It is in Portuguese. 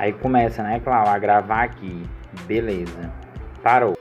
Aí começa, né, Clau, a gravar aqui. Beleza. Parou.